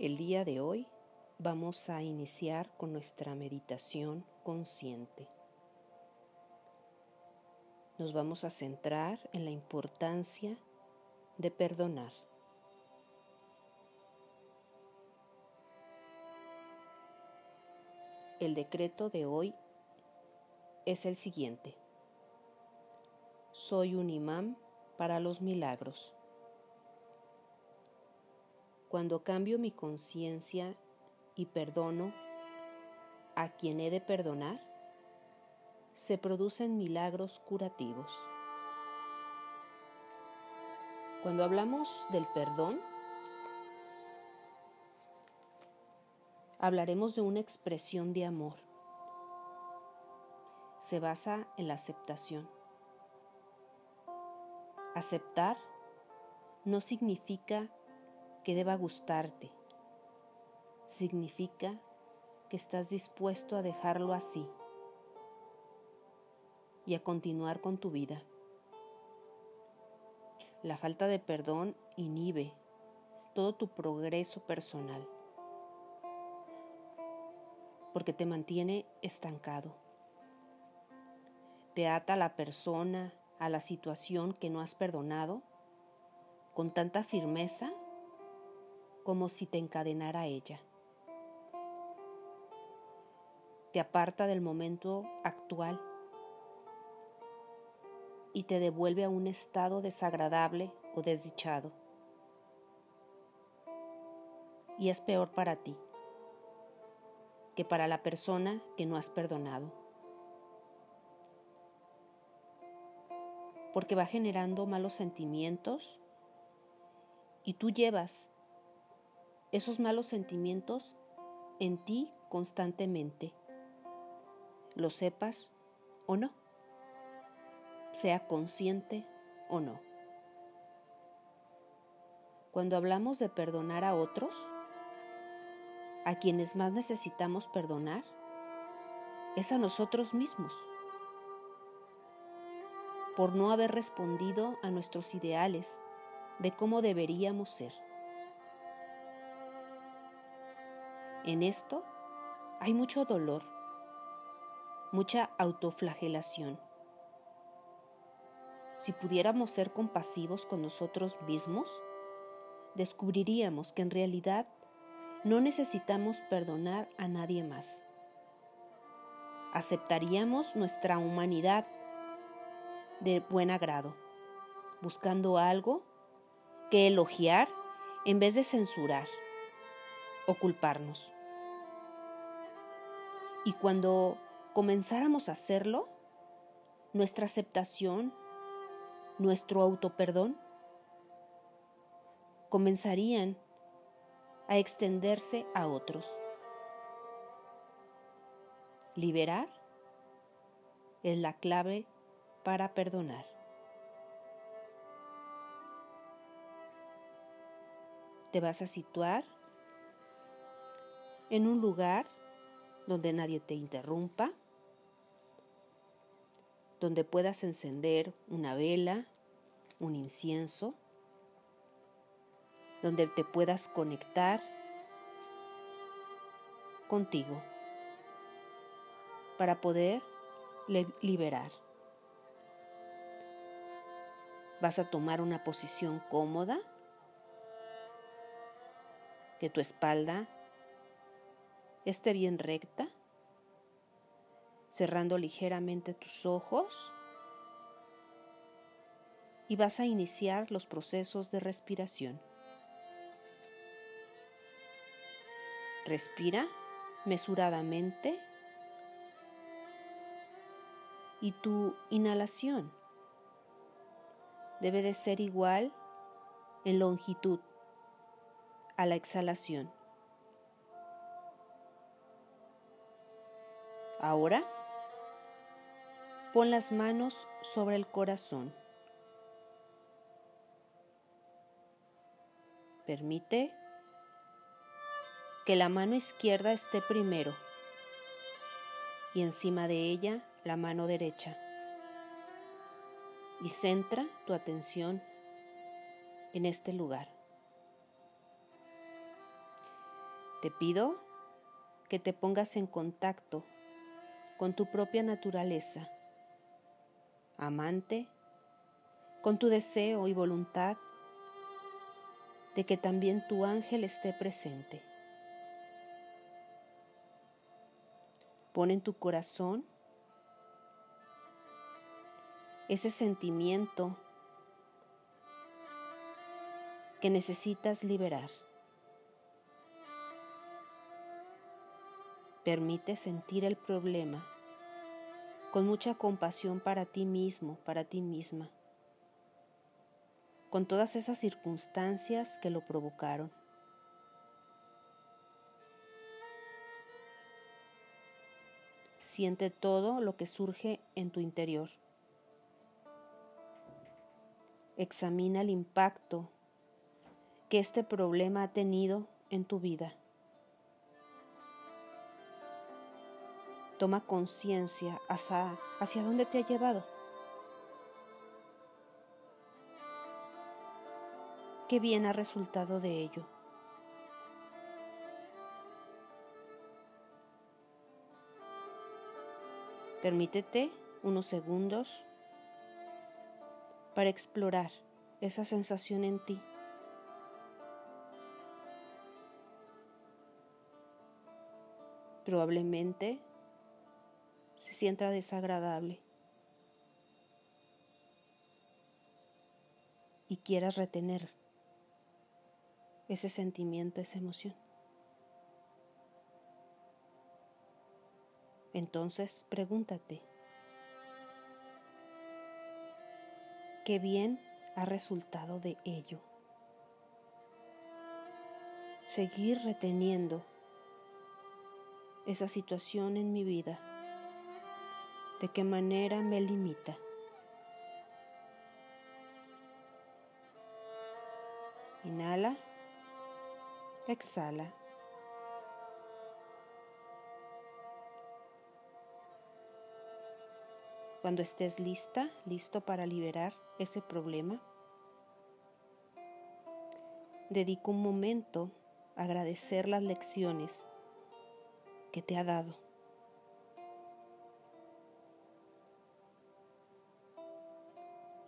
El día de hoy vamos a iniciar con nuestra meditación consciente. Nos vamos a centrar en la importancia de perdonar. El decreto de hoy es el siguiente. Soy un imán para los milagros. Cuando cambio mi conciencia y perdono a quien he de perdonar, se producen milagros curativos. Cuando hablamos del perdón, hablaremos de una expresión de amor. Se basa en la aceptación. Aceptar no significa que deba gustarte, significa que estás dispuesto a dejarlo así y a continuar con tu vida. La falta de perdón inhibe todo tu progreso personal porque te mantiene estancado. Te ata a la persona, a la situación que no has perdonado con tanta firmeza como si te encadenara ella. Te aparta del momento actual y te devuelve a un estado desagradable o desdichado. Y es peor para ti que para la persona que no has perdonado. Porque va generando malos sentimientos y tú llevas esos malos sentimientos en ti constantemente, lo sepas o no, sea consciente o no. Cuando hablamos de perdonar a otros, a quienes más necesitamos perdonar es a nosotros mismos por no haber respondido a nuestros ideales de cómo deberíamos ser. En esto hay mucho dolor, mucha autoflagelación. Si pudiéramos ser compasivos con nosotros mismos, descubriríamos que en realidad no necesitamos perdonar a nadie más. Aceptaríamos nuestra humanidad de buen agrado, buscando algo que elogiar en vez de censurar o culparnos. Y cuando comenzáramos a hacerlo, nuestra aceptación, nuestro autoperdón, comenzarían a extenderse a otros. Liberar es la clave para perdonar. Te vas a situar en un lugar donde nadie te interrumpa, donde puedas encender una vela, un incienso, donde te puedas conectar contigo para poder liberar. Vas a tomar una posición cómoda, que tu espalda esté bien recta, cerrando ligeramente tus ojos y vas a iniciar los procesos de respiración. Respira mesuradamente y tu inhalación debe de ser igual en longitud a la exhalación. Ahora, pon las manos sobre el corazón. Permite que la mano izquierda esté primero y encima de ella la mano derecha. Y centra tu atención en este lugar. Te pido que te pongas en contacto con tu propia naturaleza, amante, con tu deseo y voluntad de que también tu ángel esté presente. Pon en tu corazón ese sentimiento que necesitas liberar. Permite sentir el problema con mucha compasión para ti mismo, para ti misma, con todas esas circunstancias que lo provocaron. Siente todo lo que surge en tu interior. Examina el impacto que este problema ha tenido en tu vida. Toma conciencia hacia, hacia dónde te ha llevado. ¿Qué bien ha resultado de ello? Permítete unos segundos para explorar esa sensación en ti. Probablemente se sienta desagradable y quieras retener ese sentimiento, esa emoción. Entonces pregúntate, ¿qué bien ha resultado de ello? Seguir reteniendo esa situación en mi vida de qué manera me limita. Inhala, exhala. Cuando estés lista, listo para liberar ese problema, dedico un momento a agradecer las lecciones que te ha dado.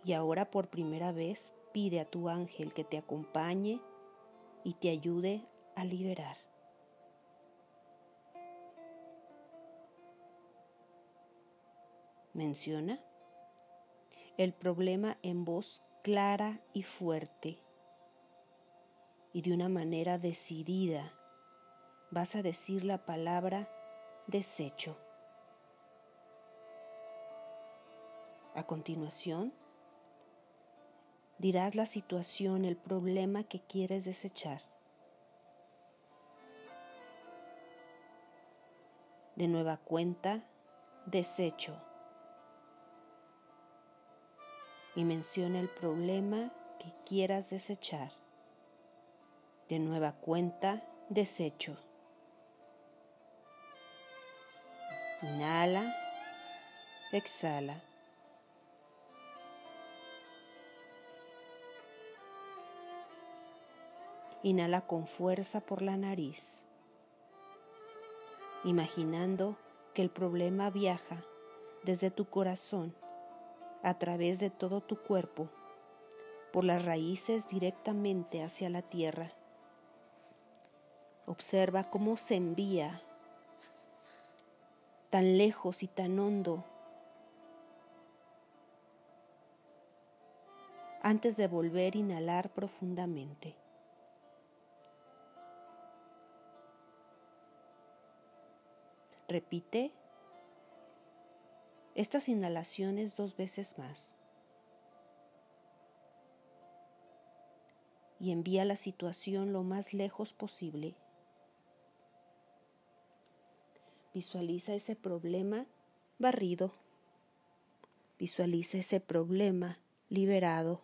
Y ahora por primera vez pide a tu ángel que te acompañe y te ayude a liberar. Menciona el problema en voz clara y fuerte y de una manera decidida vas a decir la palabra desecho. A continuación, dirás la situación, el problema que quieres desechar. De nueva cuenta, desecho. Y menciona el problema que quieras desechar. De nueva cuenta, desecho. Inhala, exhala. Inhala con fuerza por la nariz, imaginando que el problema viaja desde tu corazón a través de todo tu cuerpo, por las raíces directamente hacia la tierra. Observa cómo se envía tan lejos y tan hondo antes de volver a inhalar profundamente. Repite estas inhalaciones dos veces más. Y envía la situación lo más lejos posible. Visualiza ese problema barrido. Visualiza ese problema liberado.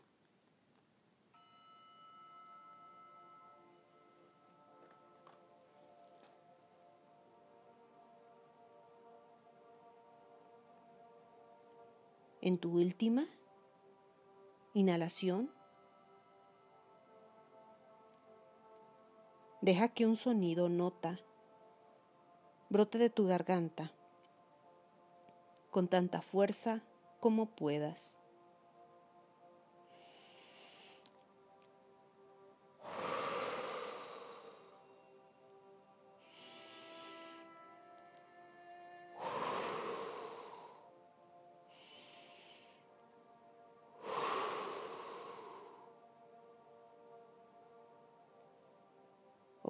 En tu última inhalación, Deja que un sonido nota brote de tu garganta con tanta fuerza como puedas.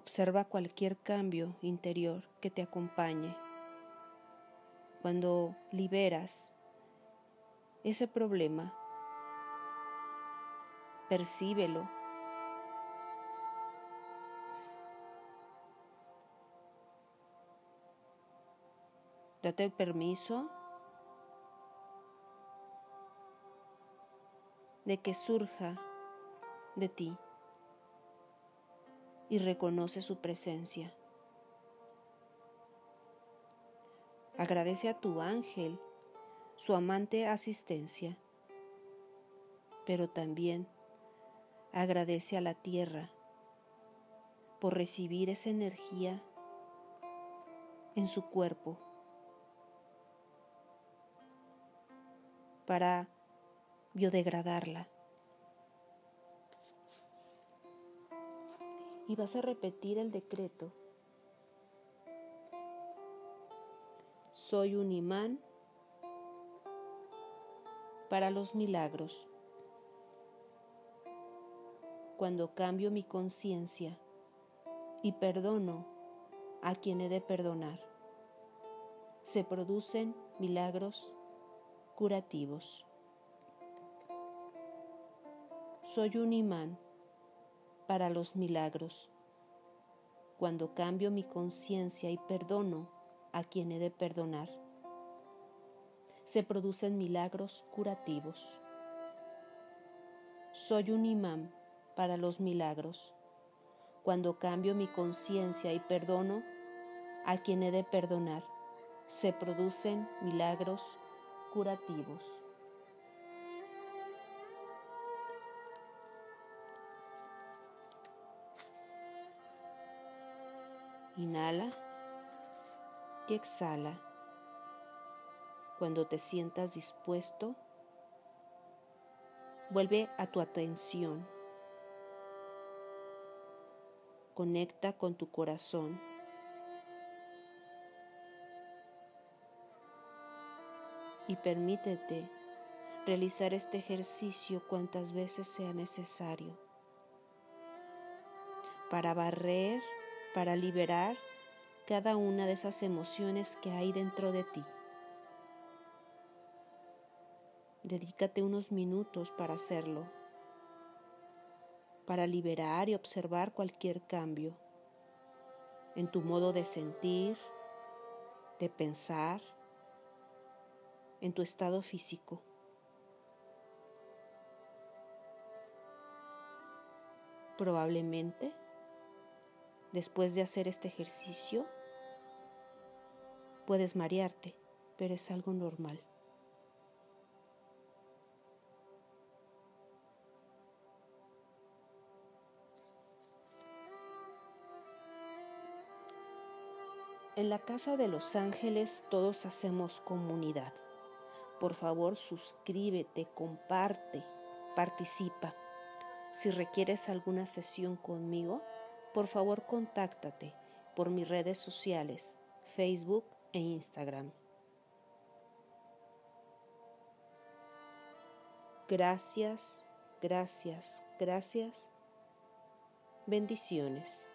Observa cualquier cambio interior que te acompañe. Cuando liberas ese problema, percíbelo. Date el permiso de que surja de ti y reconoce su presencia. Agradece a tu ángel su amante asistencia, pero también agradece a la tierra por recibir esa energía en su cuerpo para biodegradarla. Y vas a repetir el decreto. Soy un imán para los milagros. Cuando cambio mi conciencia y perdono a quien he de perdonar, se producen milagros curativos. Soy un imán para los milagros. Cuando cambio mi conciencia y perdono a quien he de perdonar, se producen milagros curativos. Soy un imán para los milagros. Cuando cambio mi conciencia y perdono a quien he de perdonar, se producen milagros curativos. Inhala y exhala. Cuando te sientas dispuesto, vuelve a tu atención. Conecta con tu corazón. Y permítete realizar este ejercicio cuantas veces sea necesario para barrer para liberar cada una de esas emociones que hay dentro de ti. Dedícate unos minutos para hacerlo, para liberar y observar cualquier cambio en tu modo de sentir, de pensar, en tu estado físico. Probablemente Después de hacer este ejercicio, puedes marearte, pero es algo normal. En la Casa de los Ángeles todos hacemos comunidad. Por favor, suscríbete, comparte, participa. Si requieres alguna sesión conmigo, por favor contáctate por mis redes sociales, Facebook e Instagram. Gracias, gracias, gracias. Bendiciones.